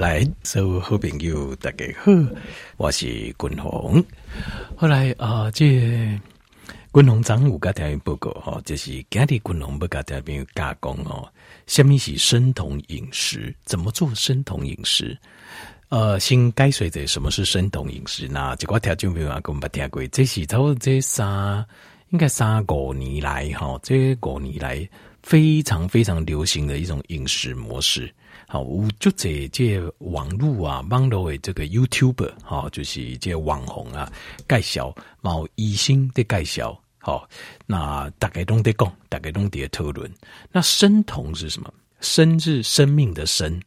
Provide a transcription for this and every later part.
来，所有好朋友大家好，我是军宏。后来啊，这军宏长有个条件报告哈，就是今日军宏不个条件加工哦。下面是生酮饮食，怎么做生酮饮食？呃，先解释者什么是生酮饮食？那这个条件没有跟我们听过，这是差不多这三应该三五年来哈，这五年来非常非常流行的一种饮食模式。好，我就这这网络啊，网络的这个 YouTuber 哈，就是这网红啊，介绍某医生的介绍，好，那大概都得讲，大概都得讨论。那生酮是什么？生是生命的生，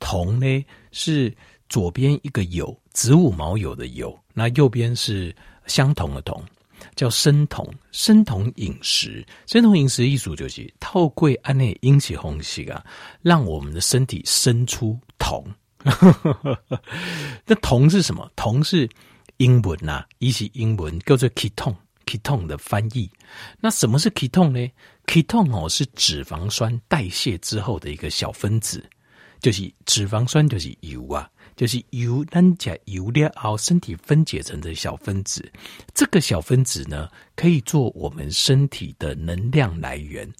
酮呢是左边一个有植物毛有的有，那右边是相同的同。叫生酮，生酮饮食，生酮饮食的意思就是透过安内饮食方式啊，让我们的身体生出酮。那酮是什么？酮是英文呐、啊，一是英文叫做 ketone，ketone 的翻译。那什么是 ketone 呢？ketone 哦是脂肪酸代谢之后的一个小分子，就是脂肪酸就是油啊。就是由单甲油料后身体分解成的小分子，这个小分子呢，可以做我们身体的能量来源，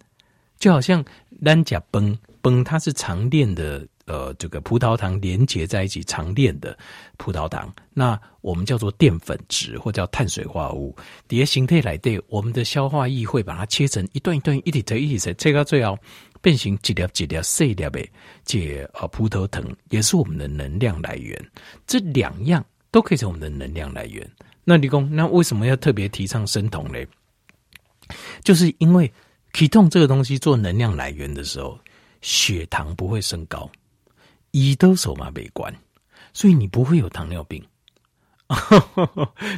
就好像单甲崩崩，它是长链的，呃，这个葡萄糖连接在一起长链的葡萄糖，那我们叫做淀粉质或叫碳水化合物。底下形态来对，我们的消化液会把它切成一段一段一体层一体层，切到最后。变形几粒几粒细粒的，这呃葡萄藤也是我们的能量来源。这两样都可以是我们的能量来源。那李工，那为什么要特别提倡生酮呢？就是因为 ketone 这个东西做能量来源的时候，血糖不会升高，胰岛素嘛没关，所以你不会有糖尿病。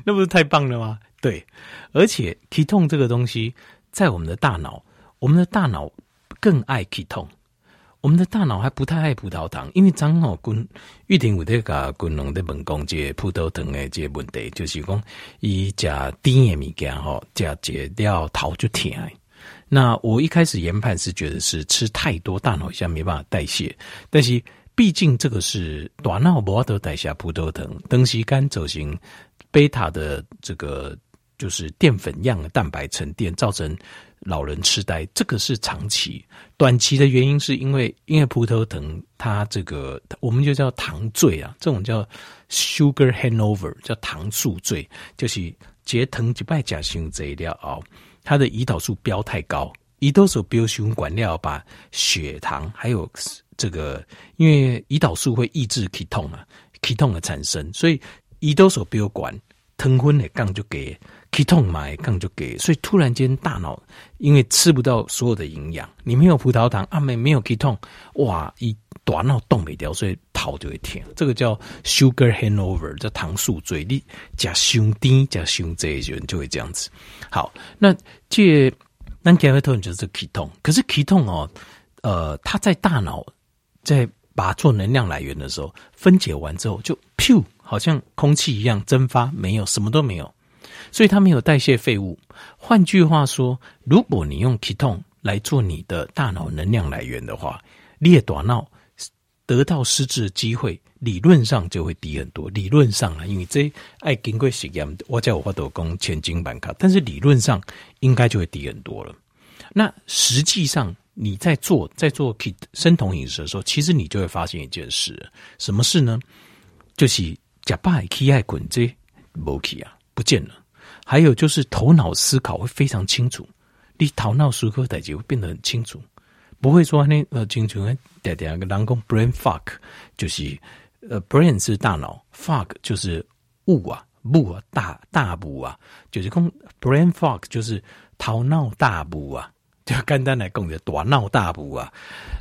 那不是太棒了吗？对，而且 ketone 这个东西在我们的大脑，我们的大脑。更爱去痛我们的大脑还不太爱葡萄糖，因为张老君玉婷有这个军宏的问讲，这葡萄糖的这问题，就是讲伊食甜的物件吼，食这料头就甜。那我一开始研判是觉得是吃太多，大脑现在没办法代谢。但是毕竟这个是大脑无法度代谢葡萄糖，长时间走行贝塔的这个就是淀粉样的蛋白沉淀，造成。老人痴呆，这个是长期，短期的原因是因为因为葡萄糖它这个我们就叫糖醉啊，这种叫 sugar hangover，叫糖宿醉，就是结糖一败甲型这一料哦，它的胰岛素飙太高，胰岛素飙血管料把血糖还有这个，因为胰岛素会抑制 ketone 啊，ketone 的产生，所以胰岛素飙管糖分的杠就给。Ketone 嘛，刚就给，所以突然间大脑因为吃不到所有的营养，你没有葡萄糖啊，没没有 ketone，哇，一大脑动没掉，所以头就会甜。这个叫 sugar hangover，叫糖宿醉。你加胸低加胸这一人就会这样子。好，那这那 ketone 就是 ketone，可是 ketone 哦，呃，它在大脑在把做能量来源的时候，分解完之后就噗，好像空气一样蒸发，没有什么都没有。所以它没有代谢废物。换句话说，如果你用 ketone 来做你的大脑能量来源的话，你的大脑得到失智的机会理论上就会低很多。理论上啊，因为这爱经过实验，我叫我话都讲千金板卡，但是理论上应该就会低很多了。那实际上你在做在做 ket 生酮饮食的时候，其实你就会发现一件事，什么事呢？就是假拜起爱滚这没去啊，不见了。还有就是头脑思考会非常清楚，你头脑思考代志会变得很清楚，不会说那呃，清楚点点个人工 brain fuck 就是呃，brain 是大脑 fuck 就是雾啊，雾啊，大大雾啊，就是讲 brain fuck 就是头脑大雾啊，就简单来讲就大脑大雾啊，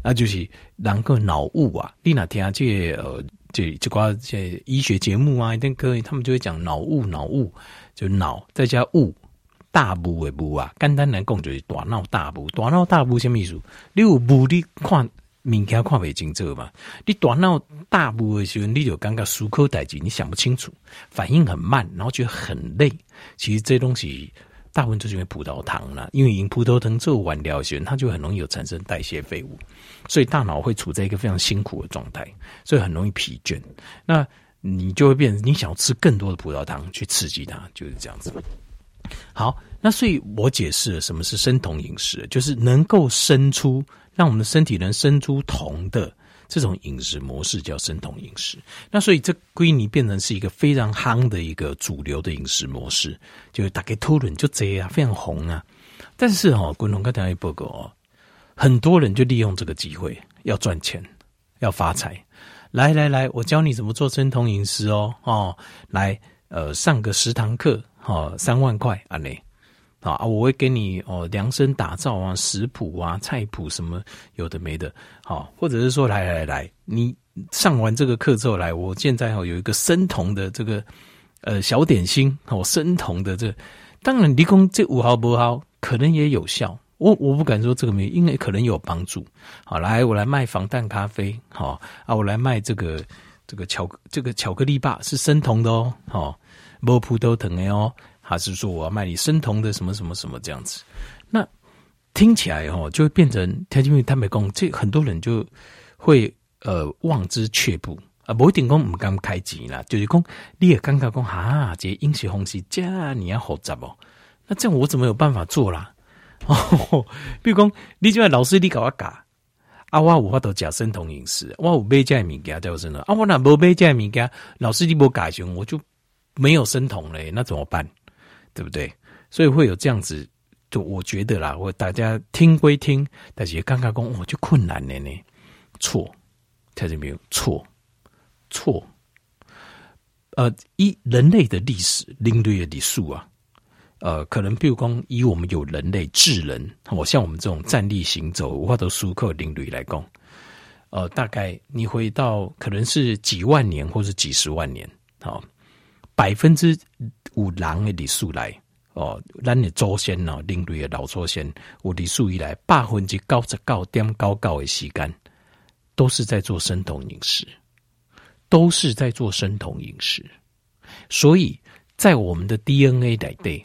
那就是人个脑雾啊，你哪听这呃这这挂这医学节目啊，一定可以，他们就会讲脑雾脑雾。就脑再加雾，大雾的雾啊，简单来讲就是大脑大雾。大脑大雾什么意思？你有雾，你看物件看不清楚嘛？你大脑大雾的时候，你就感觉思考代志，你想不清楚，反应很慢，然后觉得很累。其实这东西大部分就是因为葡萄糖啦，因为饮葡萄糖做完疗时，它就很容易有产生代谢废物，所以大脑会处在一个非常辛苦的状态，所以很容易疲倦。那你就会变你想要吃更多的葡萄糖去刺激它，就是这样子。好，那所以我解释了什么是生酮饮食，就是能够生出让我们的身体能生出酮的。这种饮食模式叫生酮饮食，那所以这归你变成是一个非常夯的一个主流的饮食模式，就是大概讨论就这样，非常红啊。但是、哦，滚龙跟大家报告哦，很多人就利用这个机会要赚钱，要发财。来来来，我教你怎么做生酮饮食哦。哦，来呃上个十堂课，哦三万块啊内。啊，我会给你哦量身打造啊，食谱啊，菜谱什么有的没的，好，或者是说来来来，你上完这个课之后来，我现在哦有一个生酮的这个呃小点心哦，生酮的这，当然，你讲这五毫不毫可能也有效，我我不敢说这个没，因为可能有帮助。好，来我来卖防弹咖啡，好啊，我来卖这个这个巧这个巧克力棒是生酮的哦，好，无葡萄糖的哦。还是说我要卖你生酮的什么什么什么这样子，那听起来哦就会变成，因为他没讲，这很多人就会呃望之却步啊，不一定讲唔敢开钱啦，就是讲你也刚刚讲哈，这饮食方式这你要复杂哦，那这样我怎么有办法做啦？哦，比如讲你这位老师你搞我搞啊，我有法度吃生酮饮食，我有买这物件叫生酮啊，我那无买这物件，老师你不改行，我就没有生酮嘞，那怎么办？对不对？所以会有这样子，就我觉得啦，我大家听归听，但是刚刚讲我就困难了呢。错，听见没有？错，错。呃，以人类的历史，领略的历数啊，呃，可能比如讲，以我们有人类智人，我像我们这种站立行走，我都舒克领略来讲，呃，大概你回到可能是几万年，或是几十万年，好，百分之。五狼的历史来哦，咱的祖先哦，人类的老祖先，有历史以来百分之九十九点九九的时间，都是在做生酮饮食，都是在做生酮饮食。所以在我们的 DNA 来对，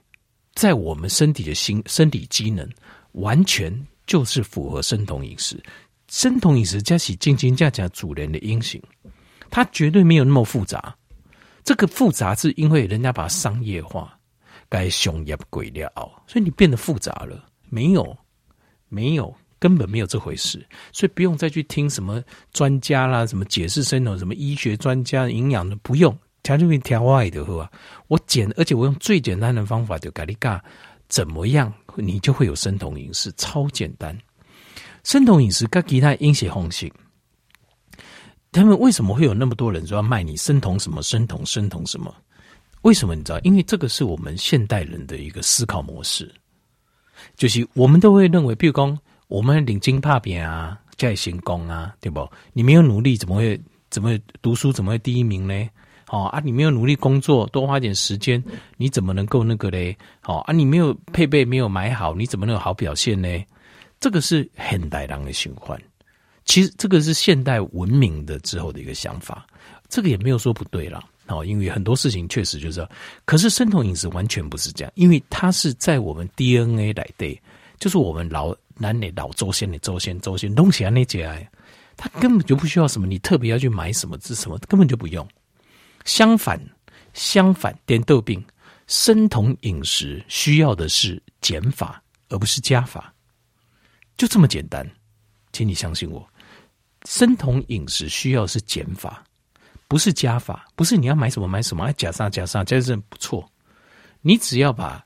在我们身体的心身体机能，完全就是符合生酮饮食。生酮饮食加起斤斤加加主人的阴型，它绝对没有那么复杂。这个复杂是因为人家把它商业化，该商业鬼了，所以你变得复杂了。没有，没有，根本没有这回事。所以不用再去听什么专家啦，什么解释生酮，什么医学专家、营养的，不用。调就给你调歪的，呵。我简，而且我用最简单的方法就咖喱咖，怎么样，你就会有生酮饮食，超简单。生酮饮食跟其他饮食方式。他们为什么会有那么多人说要卖你生酮什么生酮生酮什么？为什么你知道？因为这个是我们现代人的一个思考模式，就是我们都会认为，比如说我们领金怕扁啊，在行功啊，对不？你没有努力，怎么会怎么会读书怎么会第一名呢？哦啊，你没有努力工作，多花点时间，你怎么能够那个嘞？好啊，你没有配备没有买好，你怎么能有好表现呢？这个是现代人的循环。其实这个是现代文明的之后的一个想法，这个也没有说不对啦。哦，因为很多事情确实就是，可是生酮饮食完全不是这样，因为它是在我们 DNA 来的，就是我们老男的老祖先的祖先祖先东西啊那些，他根本就不需要什么，你特别要去买什么这什么，根本就不用。相反，相反，点豆病，生酮饮食需要的是减法，而不是加法，就这么简单，请你相信我。生酮饮食需要是减法，不是加法，不是你要买什么买什么，哎，加上加上，这是不错。你只要把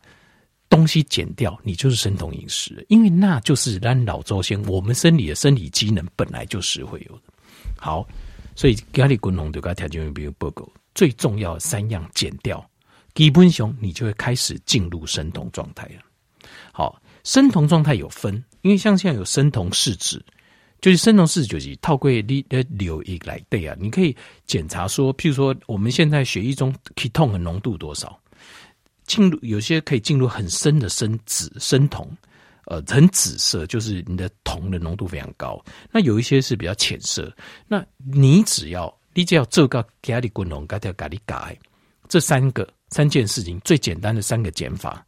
东西减掉，你就是生酮饮食，因为那就是让老祖先我们生理的生理机能本来就是会有的。好，所以家里滚龙就该条件比如不够，最重要三样减掉，基本上你就会开始进入生酮状态了。好，生酮状态有分，因为像现在有生酮试纸。就是生酮试纸就是套过你的流液来对啊，你可以检查说，譬如说我们现在血液中 ketone 的浓度多少，进入有些可以进入很深的深紫深酮，呃，很紫色，就是你的酮的浓度非常高。那有一些是比较浅色，那你只要你只要做个咖喱滚龙，咖喱咖喱咖，这三个三件事情最简单的三个减法，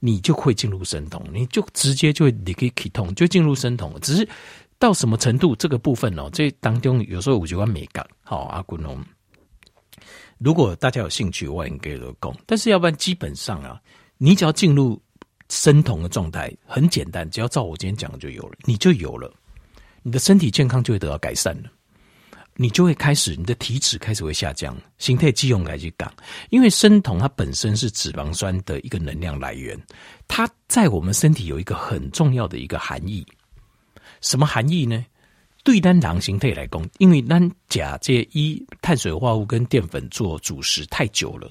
你就会进入生酮，你就直接就你可以启动，就进入生酮。只是到什么程度这个部分哦，这当中有时候我觉得没感。好，阿古农，如果大家有兴趣，我也可以讲。但是要不然基本上啊，你只要进入生酮的状态，很简单，只要照我今天讲的就有了，你就有了，你的身体健康就会得到改善了。你就会开始，你的体脂开始会下降，形态肌用来去降，因为生酮它本身是脂肪酸的一个能量来源，它在我们身体有一个很重要的一个含义，什么含义呢？对单糖形态来讲，因为单甲这一碳水化合物跟淀粉做主食太久了，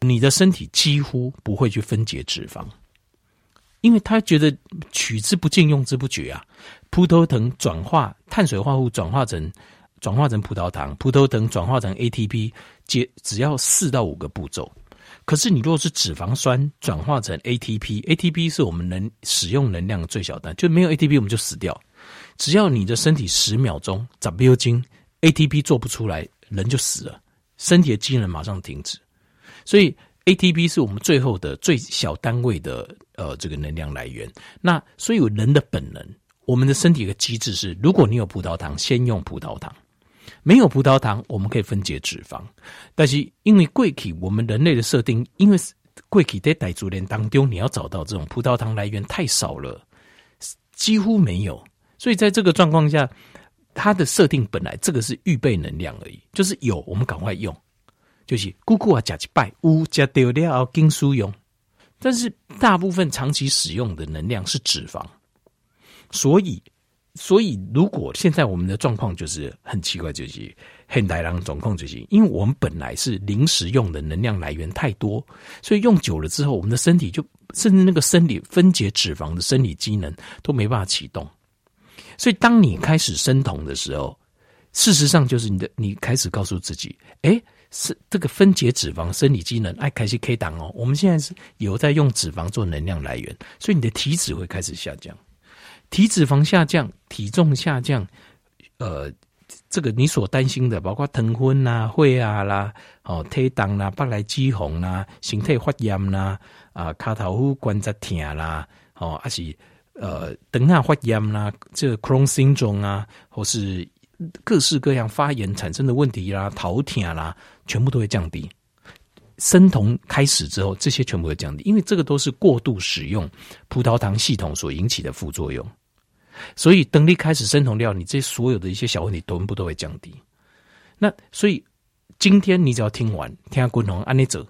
你的身体几乎不会去分解脂肪，因为他觉得取之不尽，用之不绝啊，葡萄糖转化碳水化合物转化成。转化成葡萄糖，葡萄糖转化成 ATP，只只要四到五个步骤。可是你如果是脂肪酸转化成 ATP，ATP 是我们能使用能量的最小单，就没有 ATP 我们就死掉。只要你的身体十秒钟长不有精，ATP 做不出来，人就死了，身体的机能马上停止。所以 ATP 是我们最后的最小单位的呃这个能量来源。那所以有人的本能，我们的身体的机制是，如果你有葡萄糖，先用葡萄糖。没有葡萄糖，我们可以分解脂肪，但是因为过去我们人类的设定，因为过去在大自然当中，你要找到这种葡萄糖来源太少了，几乎没有，所以在这个状况下，它的设定本来这个是预备能量而已，就是有我们赶快用，就是姑姑啊加几拜乌加丢掉金书用，但是大部分长期使用的能量是脂肪，所以。所以，如果现在我们的状况就是很奇怪，就是现代人状况就是，因为我们本来是临时用的能量来源太多，所以用久了之后，我们的身体就甚至那个生理分解脂肪的生理机能都没办法启动。所以，当你开始生酮的时候，事实上就是你的你开始告诉自己，哎，是这个分解脂肪生理机能哎开始 K 档哦，我们现在是有在用脂肪做能量来源，所以你的体脂会开始下降。体脂肪下降，体重下降，呃，这个你所担心的，包括疼昏呐、会啊啦、哦、体重啦、白来肌红啦、形态发炎啦、啊、卡头夫关节痛啦，哦，还是呃，等下发炎啦，这个 Crohn syndrome 啊，或是各式各样发炎产生的问题啦、头疼啦，全部都会降低。生酮开始之后，这些全部会降低，因为这个都是过度使用葡萄糖系统所引起的副作用。所以，等你开始生酮料，你这所有的一些小问题全部都会降低。那所以，今天你只要听完听下滚红安内者，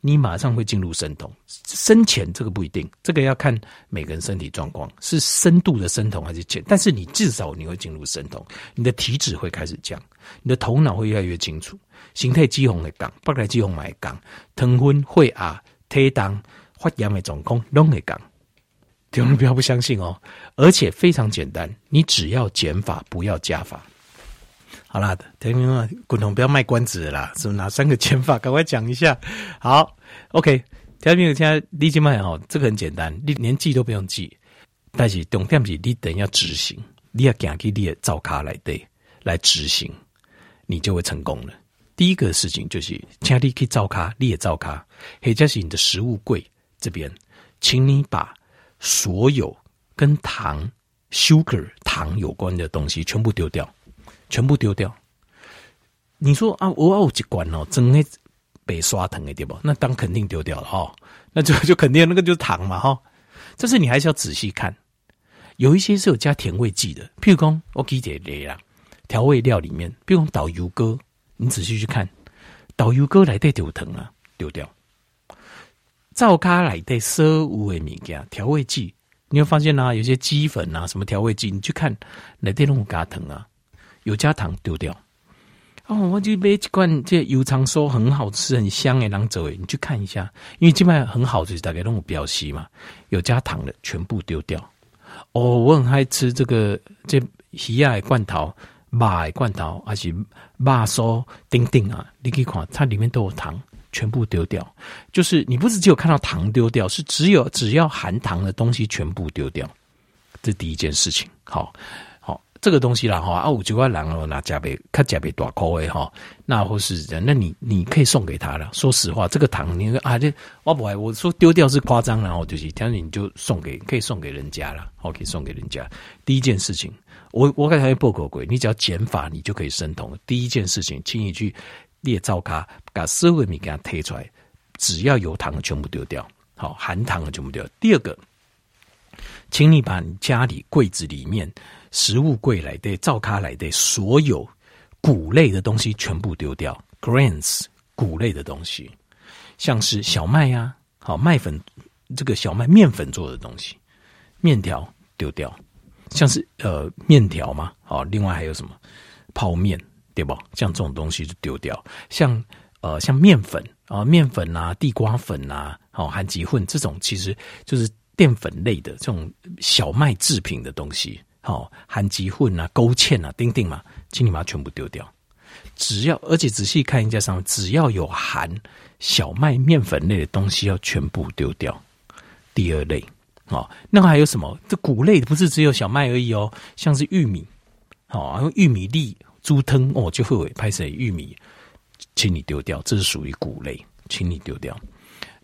你马上会进入生酮。生前这个不一定，这个要看每个人身体状况，是深度的生酮还是浅。但是你至少你会进入生酮，你的体脂会开始降，你的头脑会越来越清楚。形态肌红的降，白内肌红也会降，糖分、血压、体重、发炎的状况都会降。千万不要不相信哦，而且非常简单，你只要减法，不要加法。好啦，听明白？滚筒不要卖关子了啦，是不是哪三个减法？赶快讲一下。好，OK，听明白？现在立即卖哦，这个很简单，你连记都不用记，但是重点是，你等要执行，你要讲给你的灶卡来对来执行，你就会成功了。第一个事情就是，请你去灶卡，你也灶卡，或者是你的食物柜这边，请你把。所有跟糖、sugar 糖有关的东西全部丢掉，全部丢掉。你说啊，我有一罐哦，真的被刷疼的对不？那当肯定丢掉了哈，那就 就肯定那个就是糖嘛哈。但是你还是要仔细看，有一些是有加甜味剂的，譬如说我给你列啦，调味料里面，譬如说导游哥，你仔细去看，导游哥来带丢疼啊，丢掉。灶咖来的所有的物件，调味剂，你会发现啊，有些鸡粉啊，什么调味剂，你去看来的拢有加糖啊，有加糖丢掉。哦，我就买一罐这油葱酥很好吃、很香诶，郎走诶，你去看一下，因为基本上很好，就是大概拢有标示嘛，有加糖的全部丢掉。哦，我很爱吃这个这鱼仔的罐头、肉罐头，还是肉酥、丁丁啊，你可以看，它里面都有糖。全部丢掉，就是你不是只有看到糖丢掉，是只有只要含糖的东西全部丢掉，这第一件事情。好，好，这个东西啦哈，啊五九块狼哦，那加倍，看加倍多口味哈，那或是，那你你可以送给他了。说实话，这个糖你啊，这我不爱，我说丢掉是夸张，然后就是，但是你就送给，可以送给人家了，好，可以送给人家。第一件事情，我我刚才报过鬼，你只要减法，你就可以生酮。第一件事情，请你去列灶咖，把所有米给它推出来，只要有糖的全部丢掉，好，含糖的全部丢掉。第二个，请你把你家里柜子里面。食物柜来的，灶咖来的，所有谷类的东西全部丢掉，grains 谷类的东西，像是小麦呀、啊，好麦粉，这个小麦面粉做的东西，面条丢掉，像是呃面条嘛，好，另外还有什么？泡面。对吧？像这种东西就丢掉，像呃像面粉啊，面粉啊，地瓜粉啊，好含吉混这种，其实就是淀粉类的这种小麦制品的东西。好，含积混啊、勾芡啊、丁丁嘛，请你把它全部丢掉。只要，而且仔细看一下上面，只要有含小麦面粉类的东西，要全部丢掉。第二类，好，那还有什么？这谷类不是只有小麦而已哦，像是玉米，好，用玉米粒、猪汤哦，就会拍成玉米，请你丢掉，这是属于谷类，请你丢掉。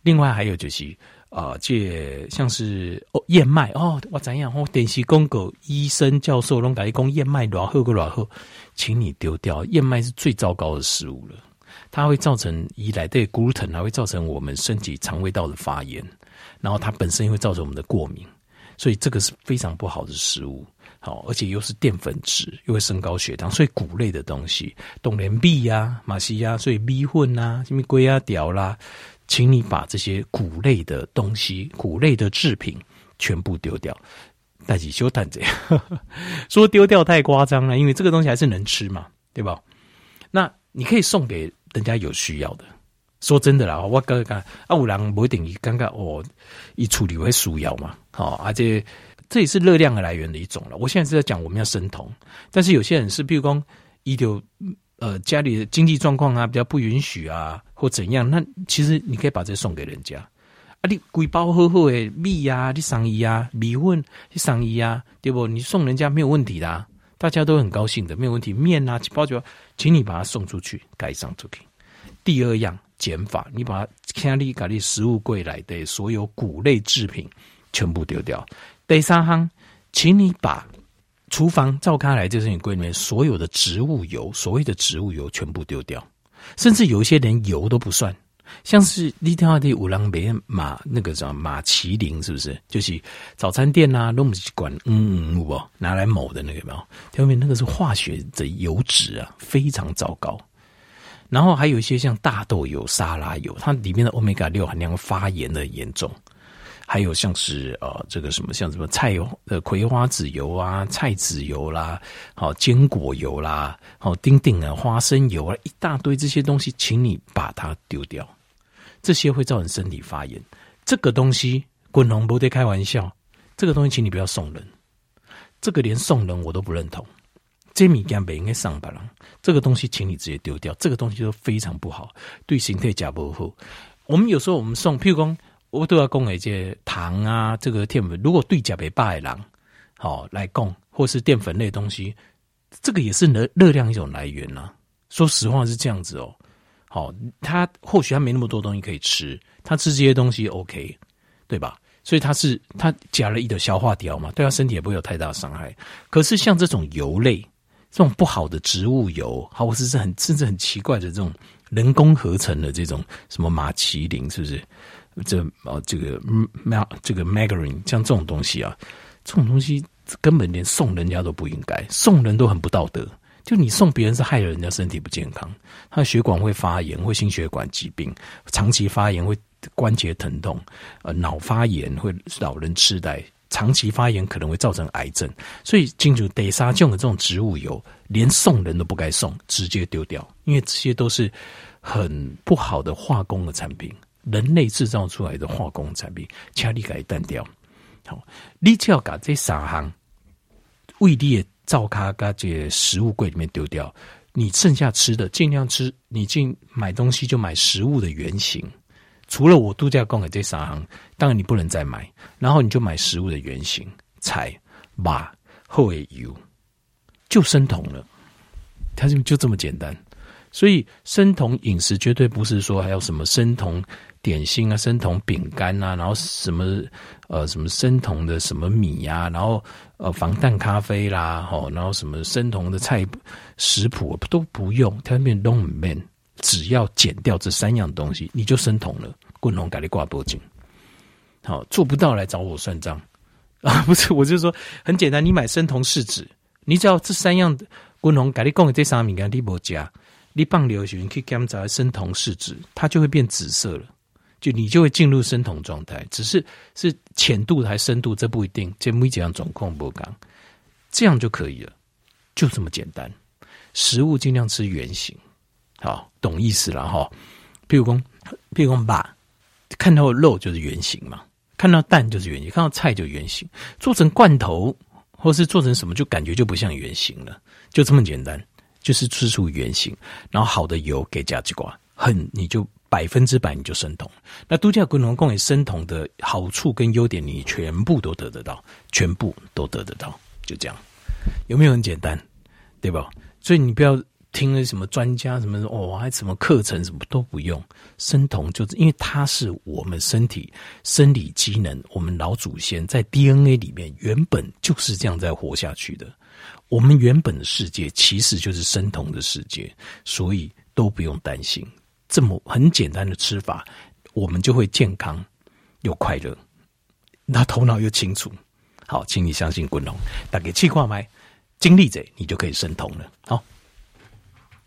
另外还有就是。啊，这像是哦燕麦哦，我怎样哦？电视公狗医生教授拢甲你讲燕麦偌好个偌好，请你丢掉。燕麦是最糟糕的食物了，它会造成依赖的 gluten，还会造成我们身体肠胃道的发炎，然后它本身会造成我们的过敏，所以这个是非常不好的食物。好，而且又是淀粉质，又会升高血糖，所以谷类的东西，冬连米呀、马西呀，所以米粉啊，什么龟啊、屌啦。请你把这些谷类的东西、谷类的制品全部丢掉。但是修蛋这样说丢掉太夸张了，因为这个东西还是能吃嘛，对吧？那你可以送给人家有需要的。说真的啦，我刚刚啊，五郎不一定刚刚哦，一处理会输药嘛，好，而且这也是热量的来源的一种了。我现在是在讲我们要生酮，但是有些人是，比如说一丢。呃，家里的经济状况啊，比较不允许啊，或怎样，那其实你可以把这送给人家啊。你贵包好好的米呀，你送伊啊，米粉你送伊啊，对不？你送人家没有问题的，啊，大家都很高兴的，没有问题。面啊，包就请你把它送出去，盖上出去。第二样减法，你把家里家里食物柜来的所有谷类制品全部丢掉。第三行，请你把。厨房照开来就是你柜里面所有的植物油，所谓的植物油全部丢掉，甚至有一些连油都不算，像是立天的五郎别马那个什么马麒麟，是不是？就是早餐店呐、啊，都不管嗯嗯不拿来抹的那个没有？后面那个是化学的油脂啊，非常糟糕。然后还有一些像大豆油、沙拉油，它里面的欧米伽六含量发炎的严重。还有像是呃，这个什么像什么菜油呃葵花籽油啊、菜籽油啦，好坚果油啦，好丁丁啊花生油啊，一大堆这些东西，请你把它丢掉。这些会造成身体发炎。这个东西滚龙不得开玩笑，这个东西请你不要送人。这个连送人我都不认同。这米干本应该上班了，这个东西请你直接丢掉。这个东西都非常不好，对形态加不好。我们有时候我们送，譬如说。我都要供一些糖啊，这个淀粉。如果对甲被败狼，好来供，或是淀粉类东西，这个也是热热量一种来源呐、啊。说实话是这样子哦。好，他或许他没那么多东西可以吃，他吃这些东西 OK，对吧？所以他是他加了一点消化掉嘛，对他身体也不会有太大伤害。可是像这种油类，这种不好的植物油，好，或者是很甚至很奇怪的这种人工合成的这种什么马麒麟，是不是？这啊，这个麦这个 margarine 像这种东西啊，这种东西根本连送人家都不应该，送人都很不道德。就你送别人是害了人家身体不健康，他的血管会发炎，会心血管疾病，长期发炎会关节疼痛，呃，脑发炎会老人痴呆，长期发炎可能会造成癌症。所以，进入得杀菌的这种植物油，连送人都不该送，直接丢掉，因为这些都是很不好的化工的产品。人类制造出来的化工产品，请你给它淡掉。好，你只要把这三项胃里的灶咖这食物柜里面丢掉，你剩下吃的尽量吃。你进买东西就买食物的原型，除了我度假供的这三行，当然你不能再买。然后你就买食物的原型，菜、肉、后油，就生酮了，它就就这么简单。所以生酮饮食绝对不是说还有什么生酮点心啊、生酮饼干啊，然后什么呃什么生酮的什么米呀、啊，然后呃防弹咖啡啦，吼，然后什么生酮的菜食谱都不用，它变 long man，只要减掉这三样东西，你就生酮了。滚龙改你挂脖颈，好做不到来找我算账 啊？不是，我就说很简单，你买生酮试纸，你只要这三样滚龙改你供的这三样米干你不加。你放流行去检查生酮试纸，它就会变紫色了，就你就会进入生酮状态。只是是浅度还是深度，这不一定。这每几样总控不刚，这样就可以了，就这么简单。食物尽量吃原形，好，懂意思了哈。譬如说，譬如说，把看到肉就是圆形嘛，看到蛋就是圆形，看到菜就圆形。做成罐头或是做成什么，就感觉就不像圆形了，就这么简单。就是吃出圆形，然后好的油给加几挂，很你就百分之百你就生酮。那度假滚龙供给生酮的好处跟优点，你全部都得得到，全部都得得到，就这样，有没有很简单？对吧？所以你不要听了什么专家什么哦，还什么课程什么都不用，生酮就是因为它是我们身体生理机能，我们老祖先在 DNA 里面原本就是这样在活下去的。我们原本的世界其实就是生酮的世界，所以都不用担心。这么很简单的吃法，我们就会健康又快乐，那头脑又清楚。好，请你相信滚龙，打给气化麦经历者，你就可以生酮了。好。